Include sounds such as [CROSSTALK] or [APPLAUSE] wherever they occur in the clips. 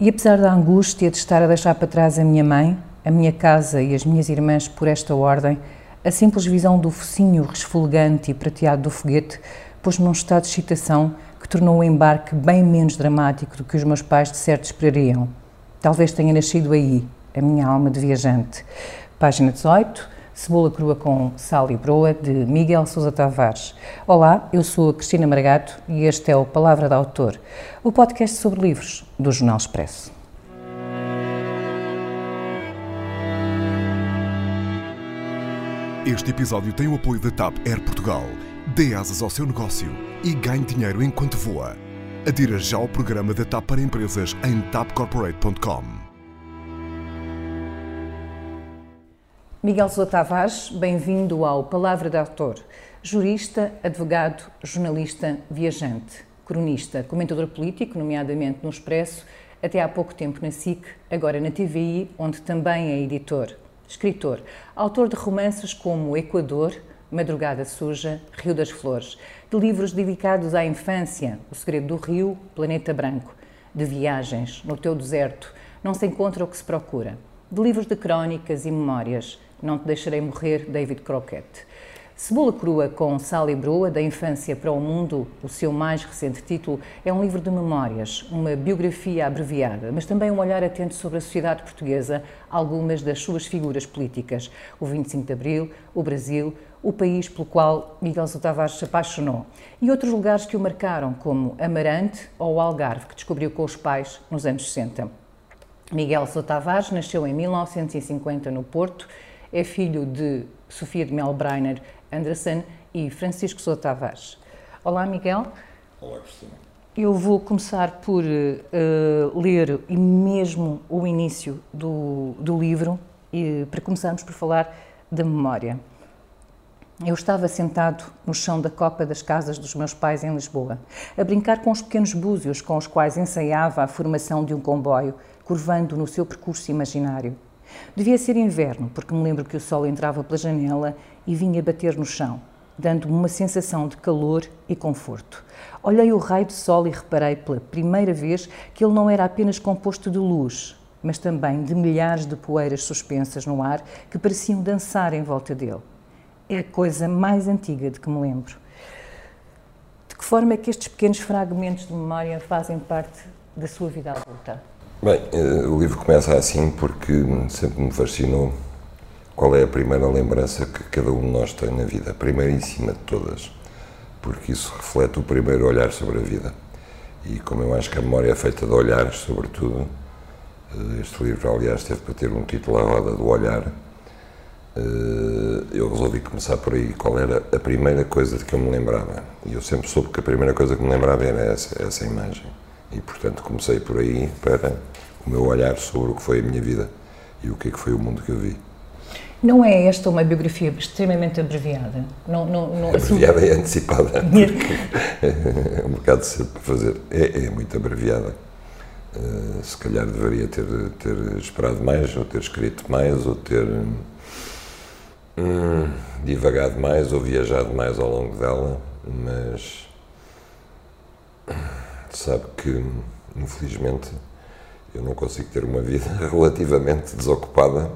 E apesar da angústia de estar a deixar para trás a minha mãe, a minha casa e as minhas irmãs por esta ordem, a simples visão do focinho resfolgante e prateado do foguete pôs-me num estado de excitação que tornou o embarque bem menos dramático do que os meus pais de certo esperariam. Talvez tenha nascido aí, a minha alma de viajante. Página 18, Cebola Crua com Sal e Broa, de Miguel Sousa Tavares. Olá, eu sou a Cristina Margato e este é o Palavra de Autor, o podcast sobre livros do Jornal Expresso. Este episódio tem o apoio da TAP Air Portugal. Dê asas ao seu negócio e ganhe dinheiro enquanto voa. Adira já ao programa da TAP para empresas em tapcorporate.com. Miguel Sousa Tavares, bem-vindo ao Palavra de Autor. Jurista, advogado, jornalista, viajante, cronista, comentador político, nomeadamente no Expresso, até há pouco tempo na SIC, agora na TVI, onde também é editor escritor, autor de romances como Equador, Madrugada Suja, Rio das Flores, de livros dedicados à infância, O Segredo do Rio, Planeta Branco, de viagens, No Teu Deserto, Não se encontra o que se procura, de livros de crónicas e memórias, Não te deixarei morrer, David Crockett. Cebola Crua com Sal e Broa, da infância para o mundo, o seu mais recente título, é um livro de memórias, uma biografia abreviada, mas também um olhar atento sobre a sociedade portuguesa, algumas das suas figuras políticas, o 25 de Abril, o Brasil, o país pelo qual Miguel Sousa se apaixonou, e outros lugares que o marcaram, como Amarante ou Algarve, que descobriu com os pais nos anos 60. Miguel Sousa nasceu em 1950 no Porto, é filho de Sofia de Melbreiner Anderson e Francisco Sousa Tavares. Olá, Miguel. Olá, Cristina. Eu vou começar por uh, ler e mesmo o início do, do livro, e, para começarmos por falar da memória. Eu estava sentado no chão da copa das casas dos meus pais em Lisboa, a brincar com os pequenos búzios com os quais ensaiava a formação de um comboio, curvando no seu percurso imaginário. Devia ser inverno, porque me lembro que o sol entrava pela janela e vinha bater no chão, dando-me uma sensação de calor e conforto. Olhei o raio de sol e reparei pela primeira vez que ele não era apenas composto de luz, mas também de milhares de poeiras suspensas no ar que pareciam dançar em volta dele. É a coisa mais antiga de que me lembro. De que forma é que estes pequenos fragmentos de memória fazem parte da sua vida adulta? Bem, eh, o livro começa assim porque sempre me fascinou qual é a primeira lembrança que cada um de nós tem na vida, a primeiríssima de todas, porque isso reflete o primeiro olhar sobre a vida. E como eu acho que a memória é feita de olhares, sobretudo, eh, este livro, aliás, teve para ter um título à roda do olhar, eh, eu resolvi começar por aí. Qual era a primeira coisa de que eu me lembrava? E eu sempre soube que a primeira coisa que me lembrava era essa, essa imagem. E, portanto, comecei por aí para o meu olhar sobre o que foi a minha vida e o que é que foi o mundo que eu vi. Não é esta uma biografia extremamente abreviada? Não, não, não, abreviada e antecipada, [LAUGHS] porque é um bocado cedo para fazer. É, é muito abreviada. Uh, se calhar deveria ter, ter esperado mais, ou ter escrito mais, ou ter hum, divagado mais, ou viajado mais ao longo dela, mas sabe que, infelizmente, eu não consigo ter uma vida [LAUGHS] relativamente desocupada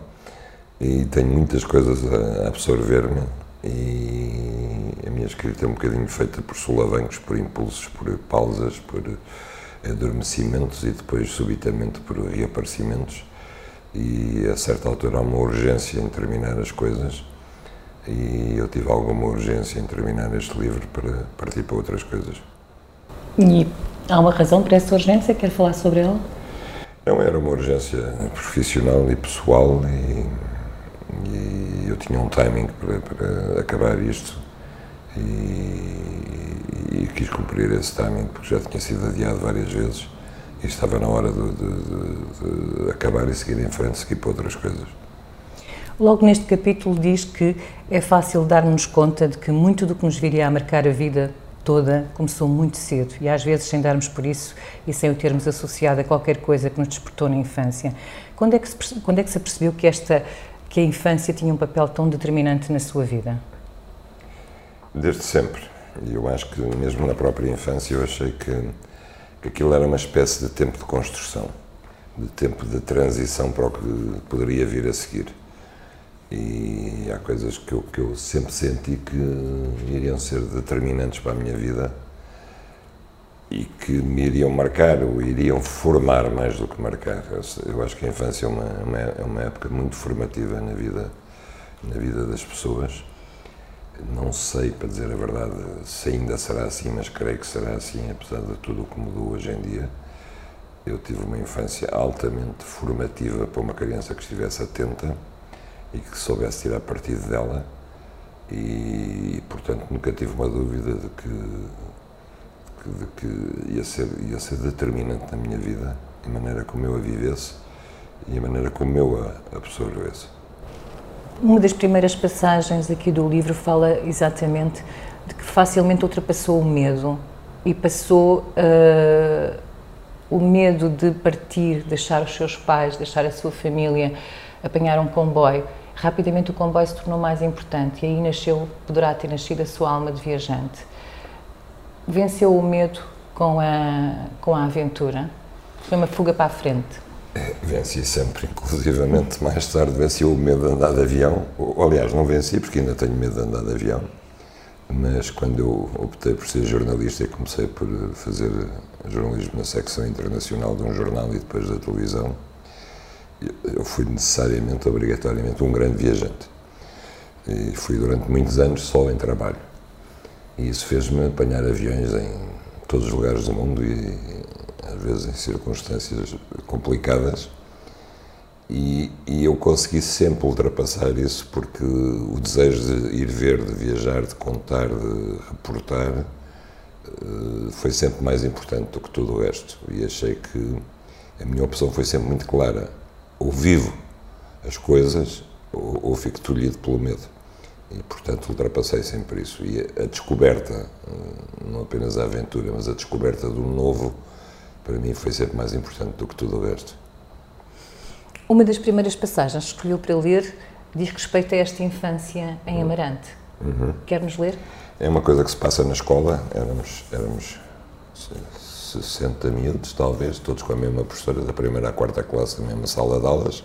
e tenho muitas coisas a absorver-me e a minha escrita é um bocadinho feita por solavancos, por impulsos, por pausas, por adormecimentos e depois subitamente por reaparecimentos e a certa altura há uma urgência em terminar as coisas e eu tive alguma urgência em terminar este livro para partir para outras coisas. E há uma razão para essa urgência? Quer falar sobre ela? Não, era uma urgência profissional e pessoal e e eu tinha um timing para, para acabar isto e, e, quis cumprir esse timing porque já tinha sido adiado várias vezes e estava na hora de, de, de acabar e seguir em frente, seguir para outras coisas. Logo neste capítulo diz que é fácil darmos conta de que muito do que nos viria a marcar a vida toda começou muito cedo e às vezes sem darmos por isso e sem o termos associado a qualquer coisa que nos despertou na infância. Quando é que se, quando é que se percebeu que esta que a infância tinha um papel tão determinante na sua vida? Desde sempre. E eu acho que mesmo na própria infância eu achei que, que aquilo era uma espécie de tempo de construção. de tempo de transição para o que poderia vir a seguir. E há coisas que eu, que eu sempre senti que iriam ser determinantes para a minha vida e que me iriam marcar ou iriam formar mais do que marcar. Eu acho que a infância é uma, uma, é uma época muito formativa na vida, na vida das pessoas. Não sei, para dizer a verdade, se ainda será assim, mas creio que será assim, apesar de tudo o que mudou hoje em dia. Eu tive uma infância altamente formativa para uma criança que estivesse atenta e que soubesse tirar partido dela e, portanto, nunca tive uma dúvida de que de que ia ser, ia ser determinante na minha vida, a maneira como eu a vivesse e a maneira como eu a absorvesse. Uma das primeiras passagens aqui do livro fala exatamente de que facilmente ultrapassou o medo e passou uh, o medo de partir, deixar os seus pais, deixar a sua família, apanhar um comboio. Rapidamente o comboio se tornou mais importante e aí nasceu, poderá ter nascido a sua alma de viajante venceu o medo com a, com a aventura? Foi uma fuga para a frente? É, venci sempre, inclusivamente mais tarde venci o medo de andar de avião. Aliás, não venci porque ainda tenho medo de andar de avião. Mas quando eu optei por ser jornalista e comecei por fazer jornalismo na secção internacional de um jornal e depois da televisão, eu fui necessariamente, obrigatoriamente, um grande viajante. E fui durante muitos anos só em trabalho. E isso fez-me apanhar aviões em todos os lugares do mundo e às vezes em circunstâncias complicadas. E, e, eu consegui sempre ultrapassar isso porque o desejo de ir ver, de viajar, de contar, de reportar eh, foi sempre mais importante do que tudo o resto. E achei que a minha opção foi sempre muito clara: ou vivo as coisas ou, ou fico tolhido pelo medo. E, portanto, ultrapassei sempre isso. E a descoberta, eh, não apenas a aventura, mas a descoberta do novo, para mim foi sempre mais importante do que tudo o resto. Uma das primeiras passagens que escolheu para ler diz respeito a esta infância em Amarante. Uhum. Quer-nos ler? É uma coisa que se passa na escola. Éramos, éramos 60 miúdos, talvez, todos com a mesma professora da primeira à quarta classe, na mesma sala de aulas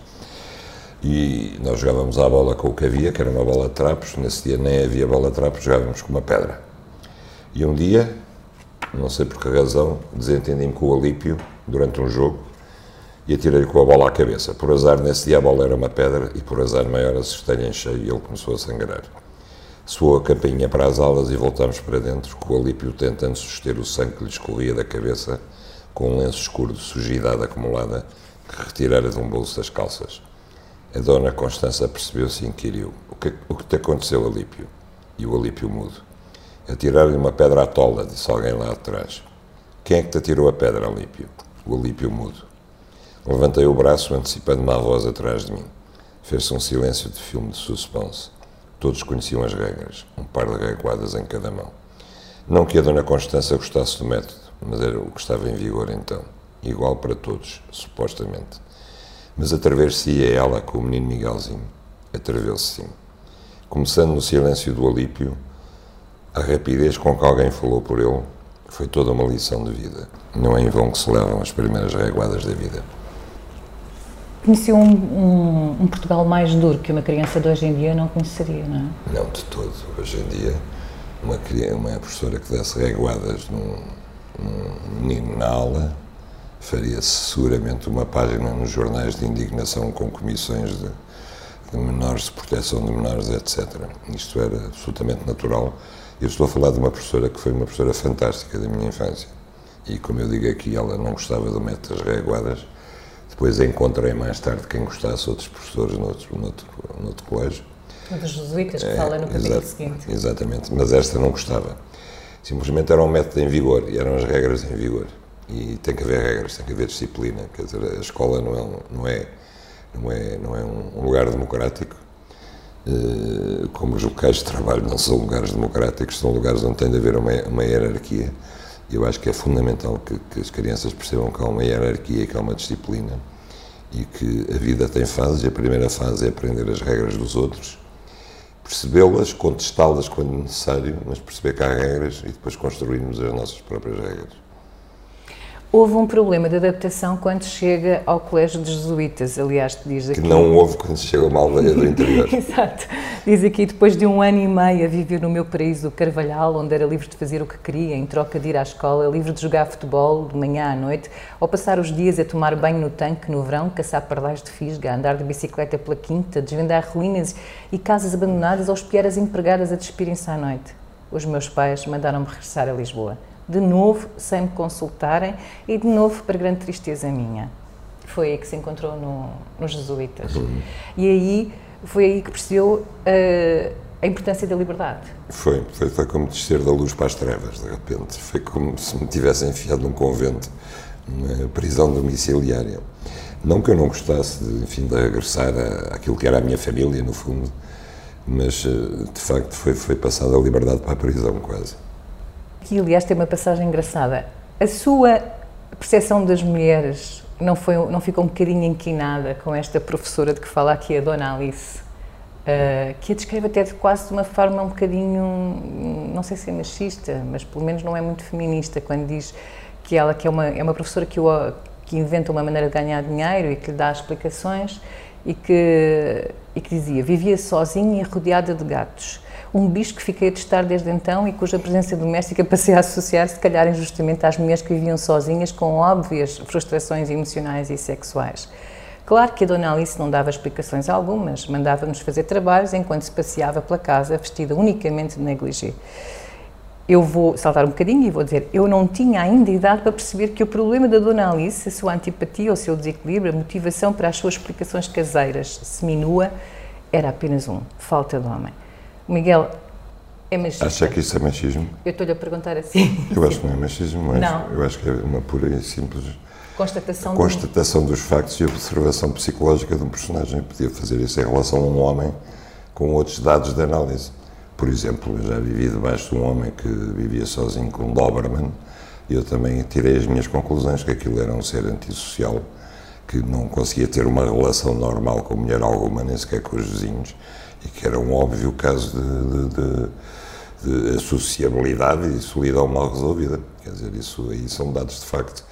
e nós jogávamos à bola com o que havia, que era uma bola de trapos. Nesse dia nem havia bola de trapos, jogávamos com uma pedra. E um dia, não sei por que razão, desentendi-me com o Alípio durante um jogo e atirei-lhe com a bola à cabeça. Por azar, nesse dia a bola era uma pedra e por azar maior assustei-lhe em cheio e ele começou a sangrar. Soou a campainha para as alas e voltámos para dentro, com o Alípio tentando suster o sangue que lhe escorria da cabeça com um lenço escuro de sujidade acumulada que retirara de um bolso das calças. A dona Constança percebeu-se e inquiriu: o que, o que te aconteceu, Alípio? E o Alípio mudo. Atiraram-lhe uma pedra à tola, disse alguém lá atrás. Quem é que te atirou a pedra, Alípio? O Alípio mudo. Levantei o braço, antecipando uma voz atrás de mim. Fez-se um silêncio de filme de suspense. Todos conheciam as regras, um par de reguadas em cada mão. Não que a Dona Constança gostasse do método, mas era o que estava em vigor então. Igual para todos, supostamente. Mas através-se-ia ela com o menino Miguelzinho. Atravessou-se sim. Começando no silêncio do Alípio, a rapidez com que alguém falou por ele foi toda uma lição de vida. Não é em vão que se levam as primeiras reguadas da vida. Conheceu um, um, um, Portugal mais duro que uma criança de hoje em dia não conheceria, não é? Não, de todo. Hoje em dia, uma, uma professora que desse reguadas num, num menino na aula faria-se seguramente uma página nos jornais de indignação com comissões de, de, menores, de proteção de menores, etc. Isto era absolutamente natural. Eu estou a falar de uma professora que foi uma professora fantástica da minha infância. E, como eu digo aqui, ela não gostava do método das reguadas. Depois encontrei mais tarde quem gostasse, outros professores noutro, noutro, noutro colégio. Um dos jesuítas que é, fala no capítulo seguinte. Exatamente, mas esta não gostava. Simplesmente era um método em vigor e eram as regras em vigor e tem que haver regras, tem que haver disciplina. Quer dizer, a escola não é, não é, não é, não é um lugar democrático, eh, como os locais de trabalho não são lugares democráticos, são lugares onde tem de haver uma, uma hierarquia. Eu acho que é fundamental que, que, as crianças percebam que há uma hierarquia, que há uma disciplina e que a vida tem fases e a primeira fase é aprender as regras dos outros, percebê-las, contestá-las quando necessário, mas perceber que há regras e depois construirmos as nossas próprias regras. Houve um problema de adaptação quando chega ao Colégio de Jesuítas, aliás, diz aqui. Que não houve quando chega a uma aldeia do interior. [LAUGHS] Exato. Diz aqui, depois de um ano e meio a viver no meu paraíso do Carvalhal, onde era livre de fazer o que queria, em troca de ir à escola, livre de jogar futebol de manhã à noite, ou passar os dias a tomar banho no tanque no verão, caçar pardais de fisga, andar de bicicleta pela quinta, desvendar ruínas e casas abandonadas ou espiar as empregadas a despirem-se à noite. Os meus pais mandaram-me regressar a Lisboa de novo sem me consultarem e de novo para grande tristeza minha. Foi aí que se encontrou no, nos Jesuítas. Uhum. E aí foi aí que percebeu uh, a importância da liberdade. Foi, foi, foi como descer da luz para as trevas, de repente. Foi como se me tivessem enfiado num convento, numa prisão domiciliária. Não que eu não gostasse, de, enfim, de regressar àquilo que era a minha família, no fundo, mas eh, de facto foi, foi passada a liberdade para a prisão, quase aqui, aliás, tem uma passagem engraçada. A sua percepção das mulheres não, foi, não ficou um bocadinho inquinada com esta professora de que fala aqui, a Dona Alice, uh, que a descreve até de quase de uma forma um bocadinho, não sei se é machista, mas pelo menos não é muito feminista, quando diz que ela que é uma, é uma professora que, o, que inventa uma maneira de ganhar dinheiro e que lhe dá explicações e que, e que dizia, vivia sozinha e rodeada de gatos um bicho que fiquei a testar desde então e cuja presença doméstica passei a associar, se calhar injustamente, às mulheres que viviam sozinhas com óbvias frustrações emocionais e sexuais. Claro que a Dona Alice não dava explicações algumas, mandava-nos fazer trabalhos enquanto se passeava pela casa vestida unicamente de negligé. Eu vou saltar um bocadinho e vou dizer, eu não tinha ainda idade para perceber que o problema da Dona Alice, a sua antipatia, o seu desequilíbrio, a motivação para as suas explicações caseiras, seminua, era apenas um, falta de homem. Miguel, é machismo. Acha que isso é machismo? Eu estou-lhe a perguntar assim. [LAUGHS] Eu acho que não é machismo, mas não. eu acho que é uma pura e simples constatação, constatação dos factos e observação psicológica de um personagem. Eu podia fazer isso em relação a um homem com outros dados de análise. Por exemplo, eu já vivi debaixo de um homem que vivia sozinho com um Doberman e eu também tirei as minhas conclusões que aquilo era um ser antissocial que não conseguia ter uma relação normal com mulher alguma, nem sequer com os vizinhos e que era um óbvio caso de, de, de, de associabilidade e solidão mal resolvida. Quer dizer, isso aí são dados de facto.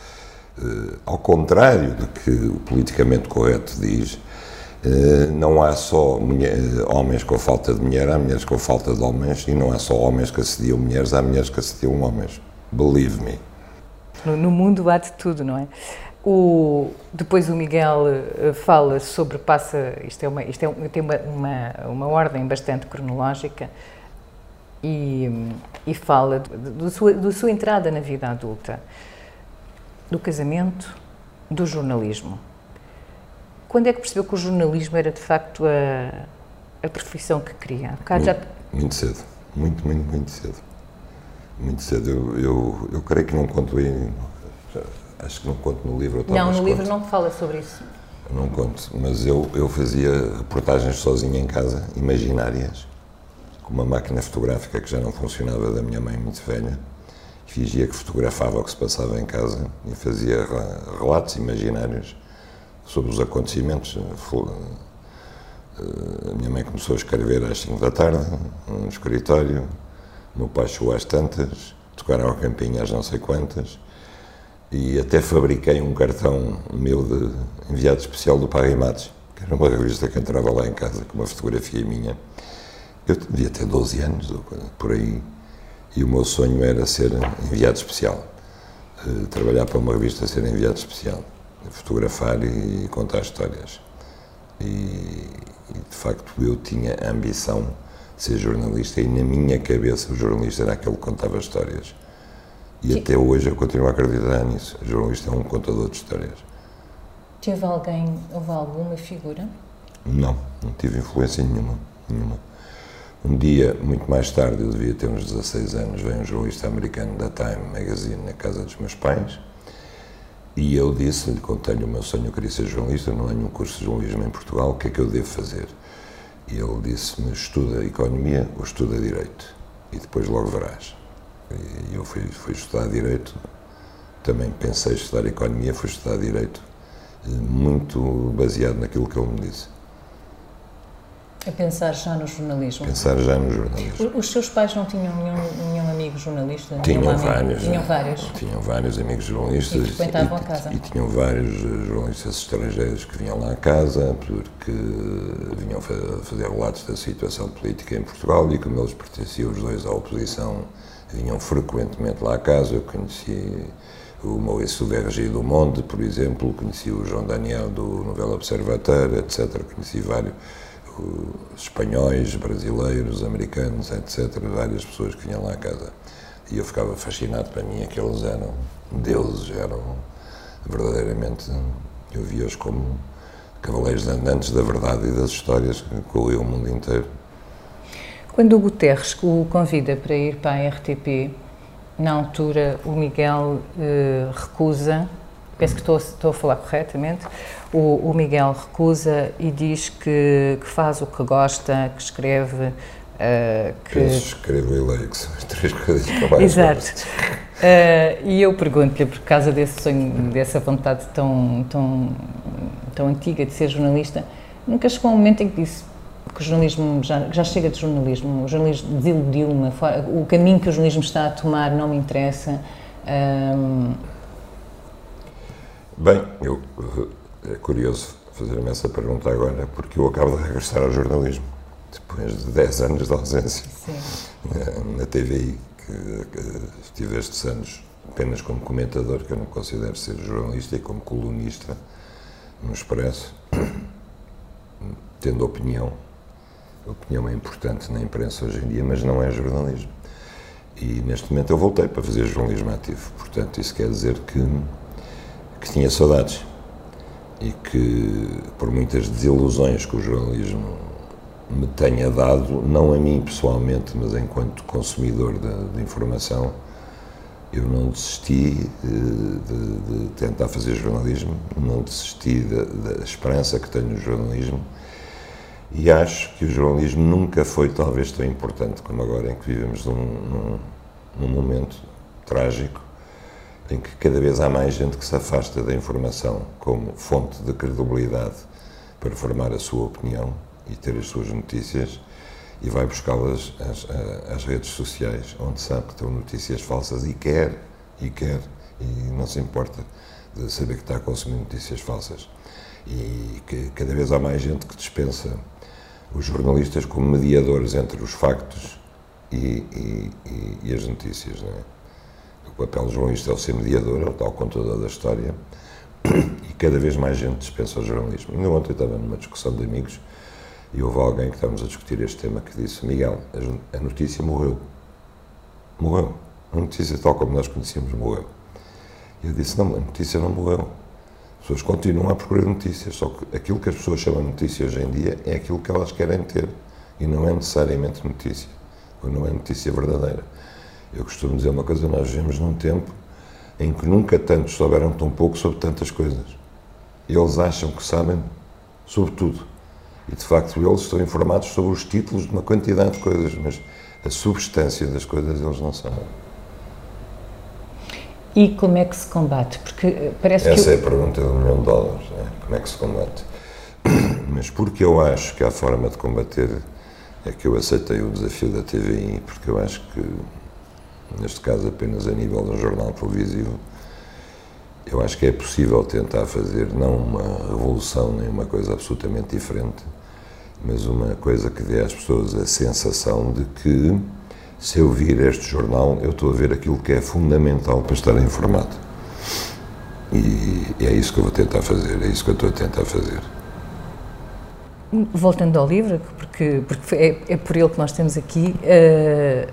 Uh, ao contrário do que o politicamente correto diz, uh, não há só mulher, homens com falta de mulher, há mulheres com falta de homens, e não há só homens que assediam mulheres, há mulheres que assediam homens. Believe me. No, no mundo há de tudo, não é? O, depois o Miguel uh, fala sobre, passa, isto, é uma, isto é, tem uma, uma, uma ordem bastante cronológica e, e fala da sua, sua entrada na vida adulta, do casamento, do jornalismo. Quando é que percebeu que o jornalismo era de facto a, a profissão que queria? Muito, já... muito cedo, muito, muito, muito cedo. Muito cedo. Eu, eu, eu creio que não conto aí acho que não conto no livro. Não, no livro não fala sobre isso. Não conto, mas eu, eu fazia reportagens sozinho em casa, imaginárias, com uma máquina fotográfica que já não funcionava da minha mãe muito velha. Fingia que fotografava o que se passava em casa e fazia relatos imaginários sobre os acontecimentos. A minha mãe começou a escrever às 5 da tarde, no escritório. Meu pai chegou às tantas, tocaram a campinha às não sei quantas e até fabriquei um cartão meu de enviado especial do Paris Matos, que era uma revista que entrava lá em casa com uma fotografia minha. Eu devia ter 12 anos, por aí, e o meu sonho era ser enviado especial. Eh, trabalhar para uma revista, ser enviado especial. Fotografar e contar histórias. E, e de facto eu tinha a ambição de ser jornalista e na minha cabeça o jornalista era aquele que contava histórias e até hoje eu continuo a acreditar nisso. O jornalista é um contador de histórias. Teve alguém, houve alguma figura? Não, não tive influência nenhuma. nenhuma. Um dia, muito mais tarde, eu devia ter uns 16 anos, veio um jornalista americano da Time Magazine na casa dos meus pais e eu disse-lhe, contei-lhe o meu sonho, eu queria ser jornalista, não há nenhum curso de jornalismo em Portugal, o que é que eu devo fazer? E ele disse-me, estuda Economia ou estuda Direito, e depois logo verás. E eu fui, fui estudar Direito, também pensei estudar Economia, fui estudar Direito, muito baseado naquilo que ele me disse. A pensar já no jornalismo? Pensar já no jornalismo. Os seus pais não tinham nenhum, nenhum amigo jornalista? Tinham vários. Tinham vários? Tinham vários amigos jornalistas. E frequentavam a casa? E tinham vários eh, jornalistas estrangeiros que vinham lá a casa porque vinham fazer relatos da situação política em Portugal e como eles pertenciam os dois à oposição, vinham frequentemente lá a casa. Eu conheci o Maurício Vergi do Monde, por exemplo, conheci o João Daniel do Novela Observatório, etc. Conheci vários espanhóis, brasileiros, americanos, etc. Várias pessoas que vinham lá a casa. E eu ficava fascinado, para mim, aqueles eram deuses, eram verdadeiramente, eu via-os como cavaleiros andantes da verdade e das histórias que corriam o mundo inteiro. Quando o Guterres o convida para ir para a RTP, na altura o Miguel eh, recusa, penso que estou, estou, a falar corretamente, o, o Miguel recusa e diz que, que, faz o que gosta, que escreve. Uh, que... escrevo e leio, que são as três coisas que eu mais Exato. Uh, e eu pergunto-lhe, por causa desse sonho, dessa vontade tão, tão, tão antiga de ser jornalista, nunca chegou um momento em que disse que o jornalismo já, já chega de jornalismo, o jornalismo desiludiu-me, o caminho que o jornalismo está a tomar não me interessa. Bem, eu, é curioso fazer-me essa pergunta agora, porque eu acabo de regressar ao jornalismo, depois de 10 anos de ausência na, na TVI, que, que estive estes anos apenas como comentador, que eu não considero ser jornalista, e como colunista no Expresso, [CLEARS THROAT] tendo opinião opinião é importante na imprensa hoje em dia, mas não é jornalismo. E neste momento eu voltei para fazer jornalismo ativo. Portanto, isso quer dizer que, que tinha saudades e que, por muitas desilusões que o jornalismo me tenha dado, não a mim pessoalmente, mas enquanto consumidor de, de informação, eu não desisti eh, de, de, tentar fazer jornalismo, não desisti da, da esperança que tenho no jornalismo e acho que o jornalismo nunca foi talvez tão importante como agora, em que vivemos num, num, num momento trágico, em que cada vez há mais gente que se afasta da informação como fonte de credibilidade para formar a sua opinião e ter as suas notícias e vai buscá-las às, às, redes sociais, onde sabe que estão notícias falsas e quer, e quer, e não se importa de saber que está a consumir notícias falsas. E que cada vez há mais gente que dispensa os jornalistas como mediadores entre os factos e, e, e, e as notícias. Não é? O papel do jornalista é o ser mediador, é o tal contador da história, e cada vez mais gente dispensa o jornalismo. Ainda ontem estava numa discussão de amigos e houve alguém que estávamos a discutir este tema que disse: Miguel, a notícia morreu. Morreu. A notícia, tal como nós conhecíamos, morreu. E eu disse: Não, a notícia não morreu pessoas continuam a procurar notícias, só que aquilo que as pessoas chamam de notícia hoje em dia é aquilo que elas querem ter e não é necessariamente notícia, ou não é notícia verdadeira. Eu costumo dizer uma coisa: nós vivemos num tempo em que nunca tantos souberam tão pouco sobre tantas coisas. Eles acham que sabem sobre tudo. E de facto eles estão informados sobre os títulos de uma quantidade de coisas, mas a substância das coisas eles não sabem. E como é que se combate? Porque eh, parece Essa que. é a pergunta do milhão de dólares. Né? Como é que se combate? [CLEARS THROAT] Mas porque eu acho que a forma de combater é que eu aceitei o desafio da TVI, porque eu acho que, neste caso apenas a nível um jornal televisivo, eu acho que é possível tentar fazer não uma revolução nem uma coisa absolutamente diferente, mas uma coisa que dê às pessoas a sensação de que se eu vir este jornal, eu estou a ver aquilo que é fundamental para estar informado. E, é isso que eu vou tentar fazer, é isso que eu estou a tentar fazer. Voltando ao livro, porque, porque é, é por ele que nós temos aqui, uh,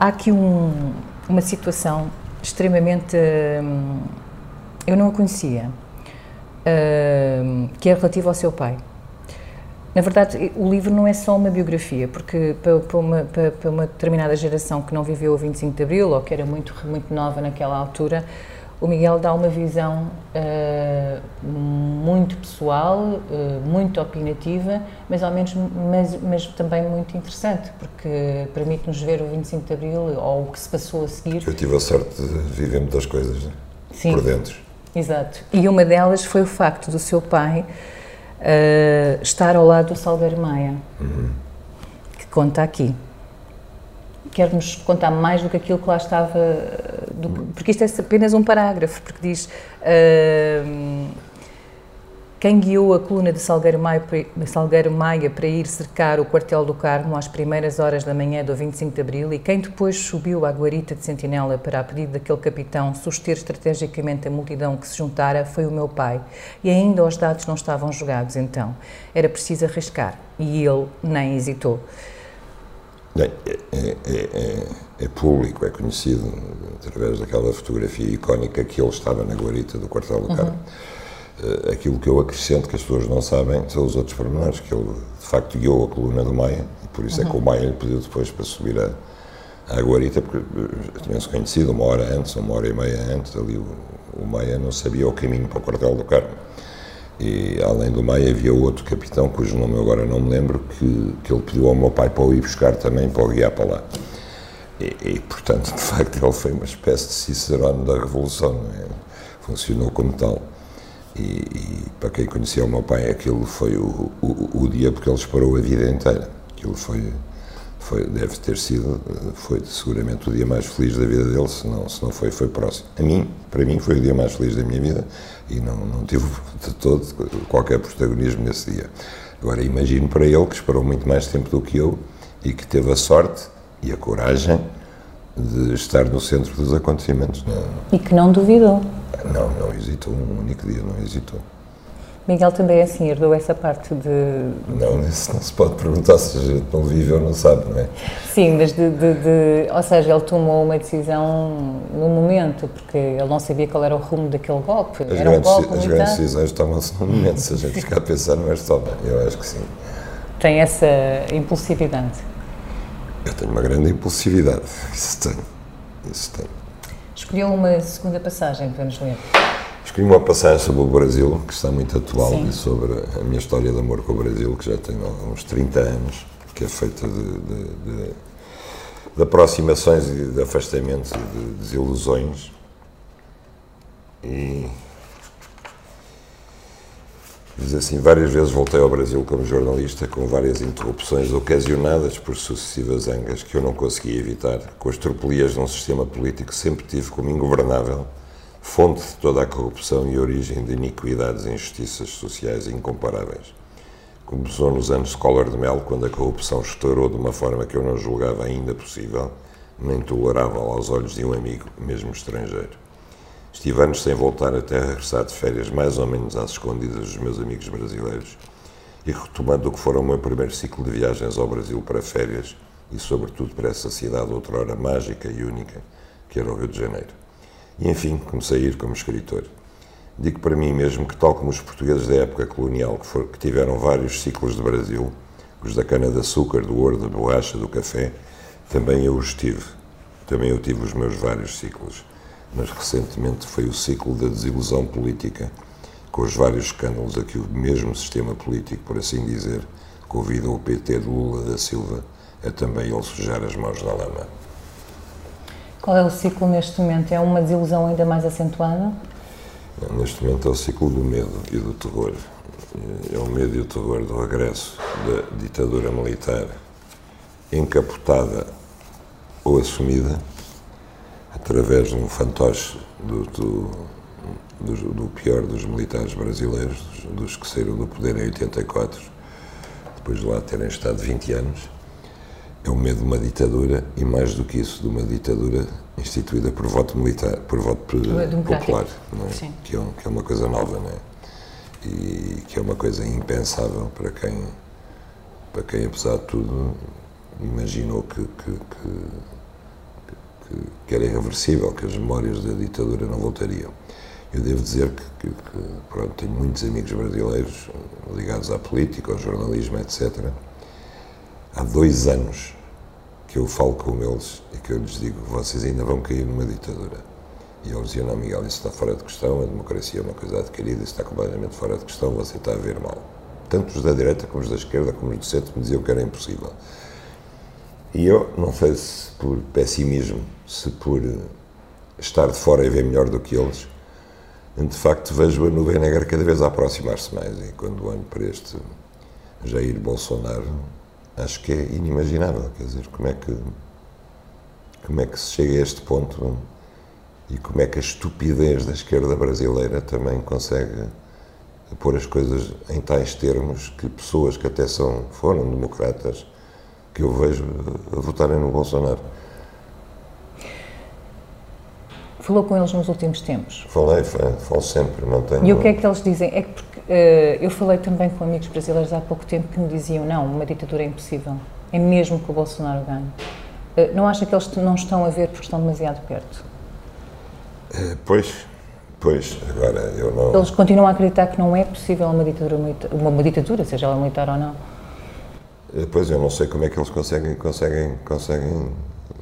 há aqui um, uma situação extremamente. Uh, eu não a conhecia, uh, que é relativa ao seu pai. Na verdade, o livro não é só uma biografia, porque para, uma, para uma, determinada geração que não viveu o 25 de Abril ou que era muito, muito nova naquela altura, o Miguel dá uma visão uh, muito pessoal, uh, muito opinativa, mas ao menos mas, mas também muito interessante, porque permite-nos ver o 25 de Abril ou o que se passou a seguir. Eu tive a sorte de viver muitas coisas né? Sim, por dentro. Exato. E uma delas foi o facto do seu pai uh, estar ao lado do Salgueiro Maia, uhum. que conta aqui. Quer-nos contar mais do que aquilo que lá estava, do, porque isto é apenas um parágrafo, porque diz. Uh, quem guiou a coluna de Salgueiro Maia, Salgueiro Maia para ir cercar o quartel do Carmo às primeiras horas da manhã do 25 de Abril e quem depois subiu à guarita de Sentinela para, a pedido daquele capitão, suster estrategicamente a multidão que se juntara foi o meu pai. E ainda os dados não estavam jogados então. Era preciso arriscar. E ele nem hesitou. É, é, é, é, público, é conhecido através daquela fotografia icónica que ele estava na guarita do quartel do Carmo. Uhum Uh, aquilo que eu acrescento que as pessoas não sabem são os outros pormenores, que ele de facto guiou a coluna do Maia, e por isso uhum. é que o Maia lhe pediu depois para subir a, à Guarita, porque eh, tinham-se conhecido uma hora antes, uma hora e meia antes, ali o, o Maia não sabia o caminho para o quartel do Carmo. E além do Maia havia outro capitão, cujo nome eu agora não me lembro, que, que ele pediu ao meu pai para o ir buscar também, para o guiar para lá. E, e portanto, de facto, [LAUGHS] ele foi uma espécie de cicerone da Revolução, é? funcionou como tal. E, e, para quem conhecia o meu pai, aquilo foi o, o, o, dia porque ele esperou a vida inteira. Aquilo foi, foi, deve ter sido, foi seguramente o dia mais feliz da vida dele, se não, se não foi, foi próximo. A mim, para mim, foi o dia mais feliz da minha vida e não, não tive de todo qualquer protagonismo nesse dia. Agora, imagino para ele que esperou muito mais tempo do que eu e que teve a sorte e a coragem de estar no centro dos acontecimentos. Não. E que não duvidou. Não, não hesitou um único dia, não hesitou. Miguel também é assim, herdou essa parte de. Não, isso não se pode perguntar se a gente não vive ou não sabe, não é? Sim, mas de, de, de, Ou seja, ele tomou uma decisão no momento, porque ele não sabia qual era o rumo daquele golpe. As, era grandes, um golpe as grandes decisões tomam-se no momento, se a gente ficar a pensar, não é toma. Eu acho que sim. Tem essa impulsividade. Eu tenho uma grande impulsividade, isso tenho. Isso tenho. Escolheu uma segunda passagem para nos ler. Escolhi uma passagem sobre o Brasil, que está muito atual, Sim. e sobre a minha história de amor com o Brasil, que já tem uns 30 anos, que é feita de, de, de, de aproximações e de afastamentos e de desilusões. E Diz assim, várias vezes voltei ao Brasil como jornalista, com várias interrupções ocasionadas por sucessivas zangas que eu não conseguia evitar, com as tropelias de um sistema político que sempre tive como ingovernável, fonte de toda a corrupção e origem de iniquidades e injustiças sociais incomparáveis. Começou nos anos Collor de Mel, quando a corrupção estourou de uma forma que eu não julgava ainda possível, nem tolerável aos olhos de um amigo, mesmo estrangeiro. Estive anos sem voltar até regressar de férias, mais ou menos às escondidas dos meus amigos brasileiros, e retomando o que foram o meu primeiro ciclo de viagens ao Brasil para férias e, sobretudo, para essa cidade outrora mágica e única, que era o Rio de Janeiro. E, enfim, comecei a ir como escritor. Digo para mim mesmo que, tal como os portugueses da época colonial, que, for, que tiveram vários ciclos de Brasil, os da cana-de-açúcar, do ouro, da borracha, do café, também eu os tive. Também eu tive os meus vários ciclos mas recentemente foi o ciclo da desilusão política, com os vários escândalos a que o mesmo sistema político, por assim dizer, convida o PT de Lula da Silva a também ele sujar as mãos na lama. Qual é o ciclo neste momento? É uma desilusão ainda mais acentuada? Neste momento é o ciclo do medo e do terror. É o medo e o terror do regresso da ditadura militar encapotada ou assumida através de um fantoche do, do, do, do, pior dos militares brasileiros, dos que saíram do poder em 84, depois de lá terem estado 20 anos. É o medo de uma ditadura e, mais do que isso, de uma ditadura instituída por voto militar, por voto popular, é? Que, é, que, é, uma coisa nova, não é? E que é uma coisa impensável para quem, para quem apesar de tudo, imaginou que, que, que que, que, era irreversível, que as memórias da ditadura não voltariam. Eu devo dizer que, que, que pronto, tenho muitos amigos brasileiros ligados à política, ao jornalismo, etc. Há dois anos que eu falo com eles e que eu lhes digo: vocês ainda vão cair numa ditadura. E eles diziam: não, Miguel, isso está fora de questão, a democracia é uma coisa adquirida, isso está completamente fora de questão, você está a ver mal. Tanto os da direita como os da esquerda, como os do centro, me diziam que era impossível. E eu, não sei se por pessimismo, se por estar de fora e ver melhor do que eles, de facto vejo a nuvem negra cada vez a aproximar-se mais. E quando olho para este Jair Bolsonaro acho que é inimaginável, quer dizer, como é que como é que se chega a este ponto e como é que a estupidez da esquerda brasileira também consegue pôr as coisas em tais termos que pessoas que até são, foram democratas que eu vejo a votarem no Bolsonaro. Falou com eles nos últimos tempos? Falei, falo sempre, mantenho. E o que é que eles dizem? É que porque, uh, eu falei também com amigos brasileiros há pouco tempo que me diziam: não, uma ditadura é impossível, é mesmo que o Bolsonaro ganhe. Uh, não acha que eles não estão a ver porque estão demasiado perto? Uh, pois, pois, agora eu não. Eles continuam a acreditar que não é possível uma ditadura, uma ditadura seja ela militar ou não. Pois eu não sei como é que eles conseguem, conseguem, conseguem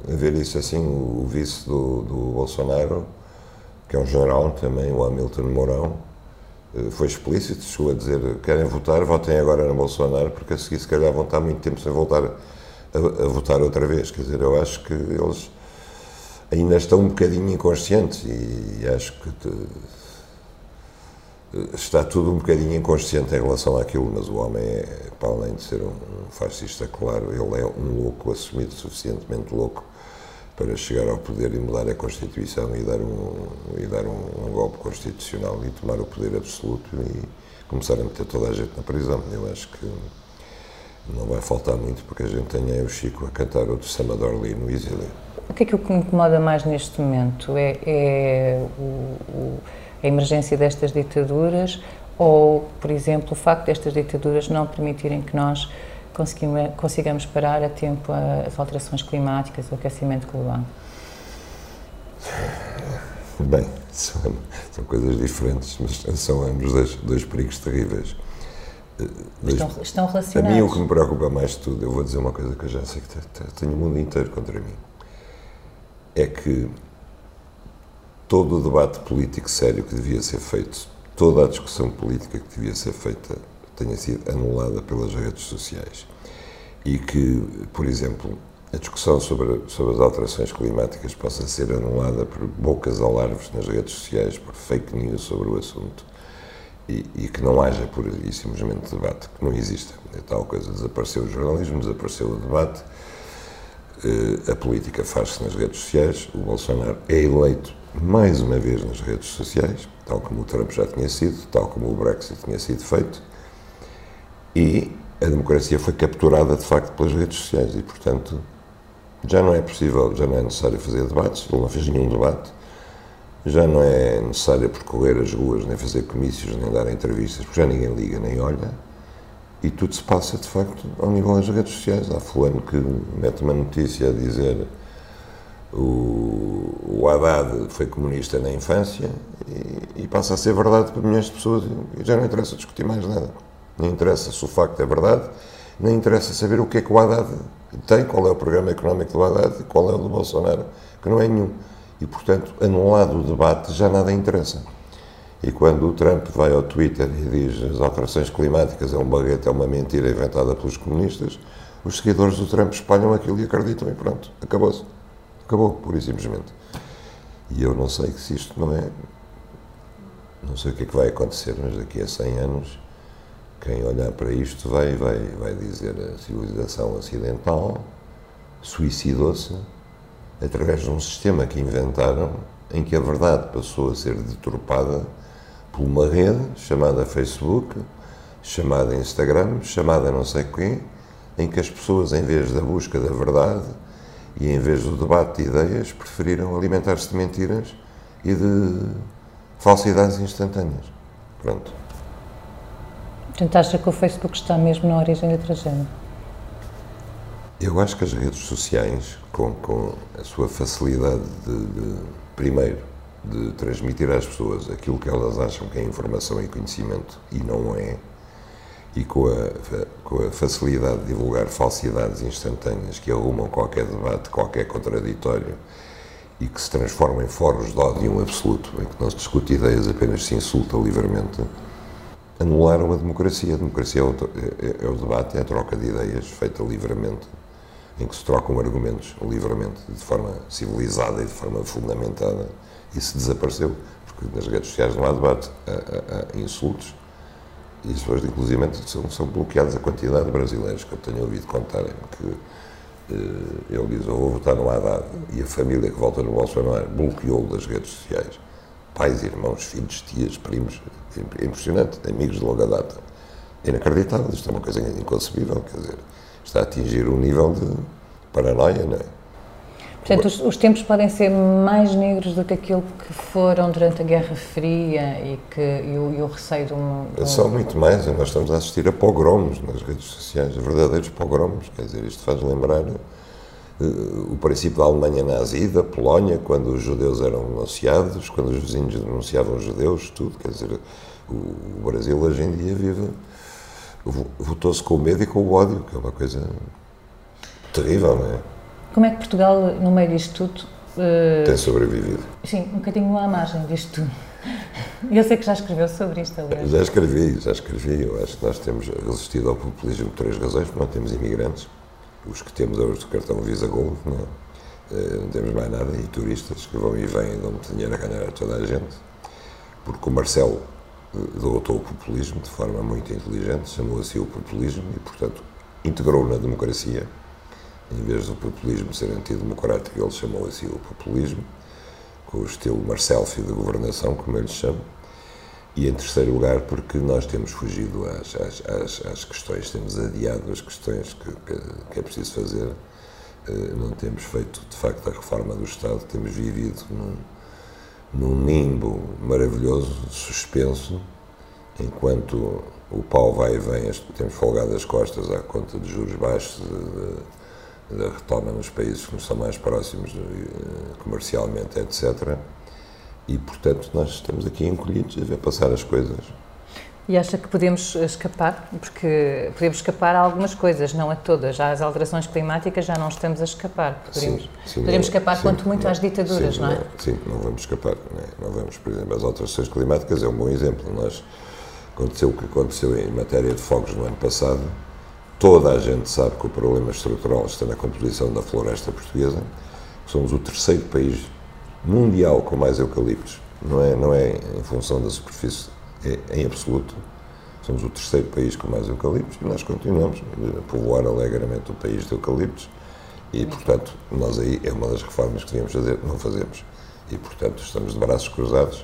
ver isso assim. O, vice do, do Bolsonaro, que é um general também, o Hamilton Mourão, eh, foi explícito, chegou a dizer querem votar, votem agora no Bolsonaro, porque a seguir se calhar vão estar muito tempo sem voltar a, a votar outra vez. Quer dizer, eu acho que eles ainda estão um bocadinho inconscientes e acho que está tudo um bocadinho inconsciente em relação àquilo, mas o homem é, para além de ser um fascista, claro, ele é um louco assumido, suficientemente louco para chegar ao poder e mudar a Constituição e dar um, e dar um, um golpe constitucional e tomar o poder absoluto e começar a meter toda a gente na prisão. Eu acho que não vai faltar muito porque a gente tenha o Chico a cantar outro Samador no exílio. O que é que o que me incomoda mais neste momento? É, é o, o a emergência destas ditaduras ou, por exemplo, o facto destas ditaduras não permitirem que nós consigamos parar a tempo as alterações climáticas, o aquecimento global? [LAUGHS] Bem, são, são coisas diferentes, mas são ambos dois, dois perigos terríveis. Eh, estão, estão relacionados. A mim o que me preocupa mais de tudo, eu vou dizer uma coisa que eu já sei que tenho o mundo inteiro contra mim, é que todo o debate político sério que devia ser feito, toda a discussão política que devia ser feita, tenha sido anulada pelas redes sociais. E que, por exemplo, a discussão sobre, sobre as alterações climáticas possa ser anulada por bocas alarves nas redes sociais, por fake news sobre o assunto. E, e, que não haja por aí simplesmente debate, que não exista. É tal coisa, desapareceu o jornalismo, desapareceu o debate, eh, a política faz-se nas redes sociais, o Bolsonaro é eleito mais uma vez nas redes sociais, tal como o Trump já tinha sido, tal como o Brexit tinha sido feito, e a democracia foi capturada de facto pelas redes sociais e, portanto, já não é possível, já não é necessário fazer debates, ele não fez nenhum debate, já não é necessário percorrer as ruas, nem fazer comícios, nem dar entrevistas, porque já ninguém liga nem olha, e tudo se passa de facto ao nível das redes sociais. Há fulano que mete uma notícia a dizer o, o Haddad foi comunista na infância e, e, passa a ser verdade para milhões de pessoas e já não interessa discutir mais nada. Nem interessa se o facto é verdade, nem interessa saber o que é que o Haddad tem, qual é o programa económico do Haddad e qual é o do Bolsonaro, que não é nenhum. E, portanto, anulado o debate, já nada interessa. E quando o Trump vai ao Twitter e diz as alterações climáticas é um baguete, é uma mentira inventada pelos comunistas, os seguidores do Trump espalham aquilo e acreditam e pronto, acabou-se. Acabou, pura e simplesmente. E eu não sei se isto não é. Não sei o que é que vai acontecer, mas daqui a 100 anos, quem olhar para isto vai, vai, vai dizer a civilização ocidental suicidou-se através de um sistema que inventaram em que a verdade passou a ser deturpada por uma rede chamada Facebook, chamada Instagram, chamada não sei quê, em que as pessoas, em vez da busca da verdade, e em vez do debate de ideias, preferiram alimentar-se de mentiras e de falsidades instantâneas. Pronto. Portanto, acha que o Facebook está mesmo na origem da tragédia? Eu acho que as redes sociais, com, com a sua facilidade de, de, primeiro, de transmitir às pessoas aquilo que elas acham que é informação e conhecimento e não é, e com a, com a facilidade de divulgar falsidades instantâneas que arrumam qualquer debate, qualquer contraditório e que se transformam em foros de ódio absoluto, em que não se discute ideias, apenas se insulta livremente, anularam a democracia. A democracia é o, é, é o debate, é a troca de ideias feita livremente, em que se trocam argumentos livremente, de forma civilizada e de forma fundamentada. Isso desapareceu, porque porque nas redes sociais não há debate, há, há, há insultos, e as pessoas, inclusive, são, são bloqueadas a quantidade de brasileiros que eu tenho ouvido contarem que eh, ele diz, eu vou votar no Haddad, e a família que vota no Bolsonaro bloqueou das redes sociais. Pais, irmãos, filhos, tias, primos, é impressionante, amigos de longa data. É inacreditável, isto é uma coisa inconcebível, quer dizer, está a atingir um nível de paranoia, não é? Portanto, os, os, tempos podem ser mais negros do que aquilo que foram durante a Guerra Fria e, que, e, o, o receio de um, de um... São muito mais, nós estamos a assistir a pogromos nas redes sociais, verdadeiros pogromos, quer dizer, isto faz lembrar uh, o princípio da Alemanha nazi, da Polónia, quando os judeus eram denunciados, quando os vizinhos denunciavam os judeus, tudo, quer dizer, o, o Brasil hoje em dia vive, votou-se com o medo e com o ódio, que é uma coisa terrível, não é? Como é que Portugal, no meio disto tudo. Uh, Tem sobrevivido? Sim, um bocadinho à margem disto tudo. [LAUGHS] Eu sei que já escreveu sobre isto, aliás. Já escrevi, já escrevi. Eu acho que nós temos resistido ao populismo por três razões. Não temos imigrantes, os que temos hoje do cartão Visa Gold, não, é? não temos mais nada, e turistas que vão e vêm e dão dinheiro a ganhar a toda a gente. Porque o Marcelo eh, derrotou o populismo de forma muito inteligente, chamou assim o populismo e, portanto, integrou na democracia em vez do populismo ser antidemocrático, ele chamou assim o populismo, com o estilo Marcelfi de governação, como ele chama. E em terceiro lugar, porque nós temos fugido às, às, às, às questões, temos adiado as questões que, que, é preciso fazer. Eh, não temos feito, de facto, a reforma do Estado, temos vivido num, num nimbo maravilhoso, suspenso, enquanto o pau vai e vem, temos folgado as costas à conta de juros baixos, de, de, da retoma nos países que nos são mais próximos eh, comercialmente, etc. E, portanto, nós estamos aqui encolhidos a ver passar as coisas. E acha que podemos escapar? Porque podemos escapar a algumas coisas, não a todas. Já as alterações climáticas já não estamos a escapar. Poderíamos, sim, sim, poderíamos escapar sim, quanto muito não, às ditaduras, sim, não é? sim, não vamos escapar. Não, é? não, vamos, por exemplo, as alterações climáticas é um bom exemplo. Nós, aconteceu o que aconteceu em matéria de fogos no ano passado, Toda a gente sabe que o problema estrutural está na composição da floresta portuguesa. Somos o terceiro país mundial com mais eucaliptos. Não é, não é em função da superfície, é em absoluto. Somos o terceiro país com mais eucaliptos e nós continuamos a povoar alegremente o país de eucaliptos. E, portanto, nós aí é uma das reformas que devíamos fazer, não fazemos. E, portanto, estamos de braços cruzados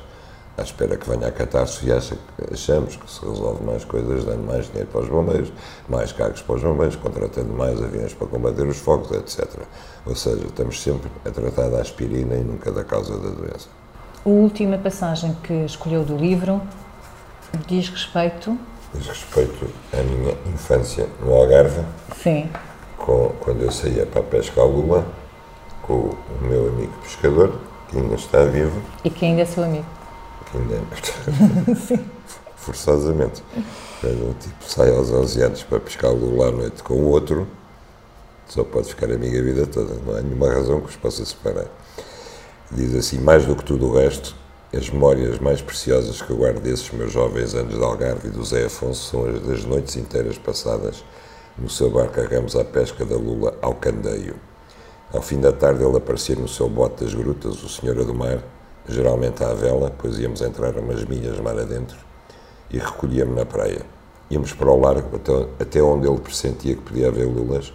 à espera que venha a catástrofe e acha, achamos que se resolve mais coisas dando mais dinheiro para os bombeiros, mais cargos para os bombeiros, contratando mais aviões para combater os fogos, etc. Ou seja, estamos sempre a tratar da aspirina e nunca da causa da doença. A última passagem que escolheu do livro diz respeito... Diz respeito à minha infância no Algarve. Sim. Com, quando eu saía para a pesca à lula com o meu amigo pescador, que ainda está vivo. E que ainda é seu amigo [LAUGHS] Sim. forçosamente. Um tipo sai aos 11 anos para pescar o lá à noite com o outro, só pode ficar amigo a vida toda. Não há nenhuma razão que os possa separar. Diz assim: mais do que tudo o resto, as memórias mais preciosas que eu guardo desses meus jovens anos de Algarve e do Zé Afonso são as das noites inteiras passadas no seu barco a ramos à pesca da lula ao candeio. Ao fim da tarde ele aparecia no seu bote das grutas, o Senhora do Mar, geralmente à vela, pois íamos entrar umas milhas mar adentro, e recolhia-me na praia. Íamos para o largo, até onde ele pressentia que podia haver lulas,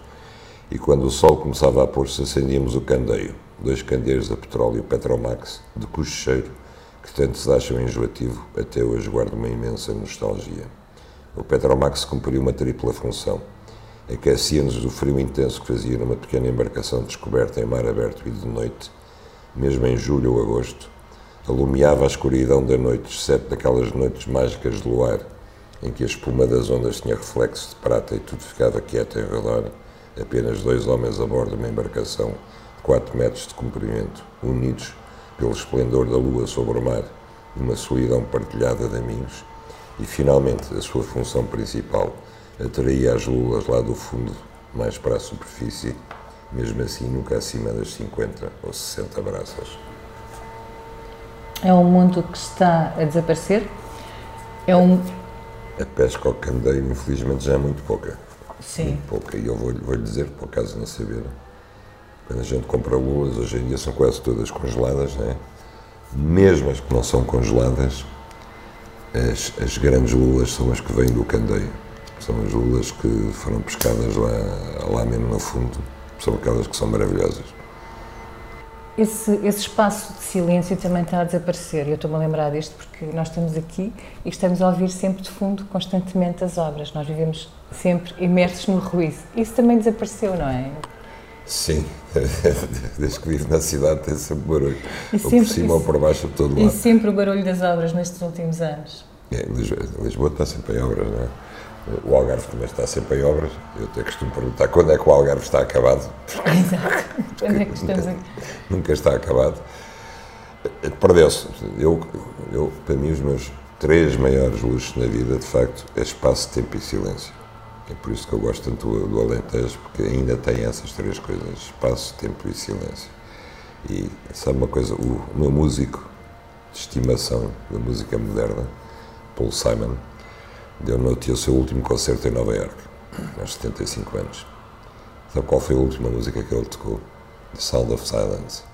e quando o sol começava a pôr-se, acendíamos o candeio, dois candeeiros a petróleo Petromax, de cujo cheiro, que tanto se acham enjoativo, até hoje guardo uma imensa nostalgia. O Petromax cumpriu uma tripla função. Aquecia-nos do frio intenso que fazia numa pequena embarcação descoberta em mar aberto e de noite, mesmo em julho ou agosto, alumiava a escuridão da noite, exceto daquelas noites mágicas de luar, em que a espuma das ondas tinha reflexo de prata e tudo ficava quieto em redor, apenas dois homens a bordo de uma embarcação de 4 metros de comprimento, unidos pelo esplendor da lua sobre o mar, numa solidão partilhada de amigos, e finalmente a sua função principal atraía as lulas lá do fundo, mais para a superfície, mesmo assim nunca acima das 50 ou 60 braças. É um mundo que está a desaparecer? É um... A pesca ao candeiro, infelizmente, já é muito pouca. Sim. Muito pouca. E eu vou-lhe vou dizer, por acaso não saber, quando a gente compra lulas, hoje em dia são quase todas congeladas, né? mesmo as que não são congeladas, as, as grandes lulas são as que vêm do candeio. São as lulas que foram pescadas lá, lá mesmo no fundo. São aquelas que são maravilhosas. Esse, esse espaço de silêncio também está a desaparecer. Eu estou-me a lembrar disto porque nós estamos aqui e estamos a ouvir sempre de fundo, constantemente, as obras. Nós vivemos sempre imersos no ruído. Isso também desapareceu, não é? Sim, [LAUGHS] desde que vivo na cidade tem sempre barulho, ou por cima ou por baixo, de todo lado. E sempre o barulho das obras nestes últimos anos. É, Lisboa, Lisboa está sempre em obras, não é? O Algarve também está sempre em obras. Eu até costumo perguntar quando é que o Algarve está acabado. [LAUGHS] Exato. Quando é que estamos nunca, aqui? nunca está acabado. Perdeu-se. Eu, eu, para mim, os meus três maiores luxos na vida, de facto, é espaço, tempo e silêncio. É por isso que eu gosto tanto do, do Alentejo, porque ainda tem essas três coisas: espaço, tempo e silêncio. E sabe uma coisa? O, o meu músico de estimação da música moderna, Paul Simon, deu noite o seu último concerto em Nova York, aos 75 anos. Sabe qual foi a última música que ele tocou? The Sound of Silence.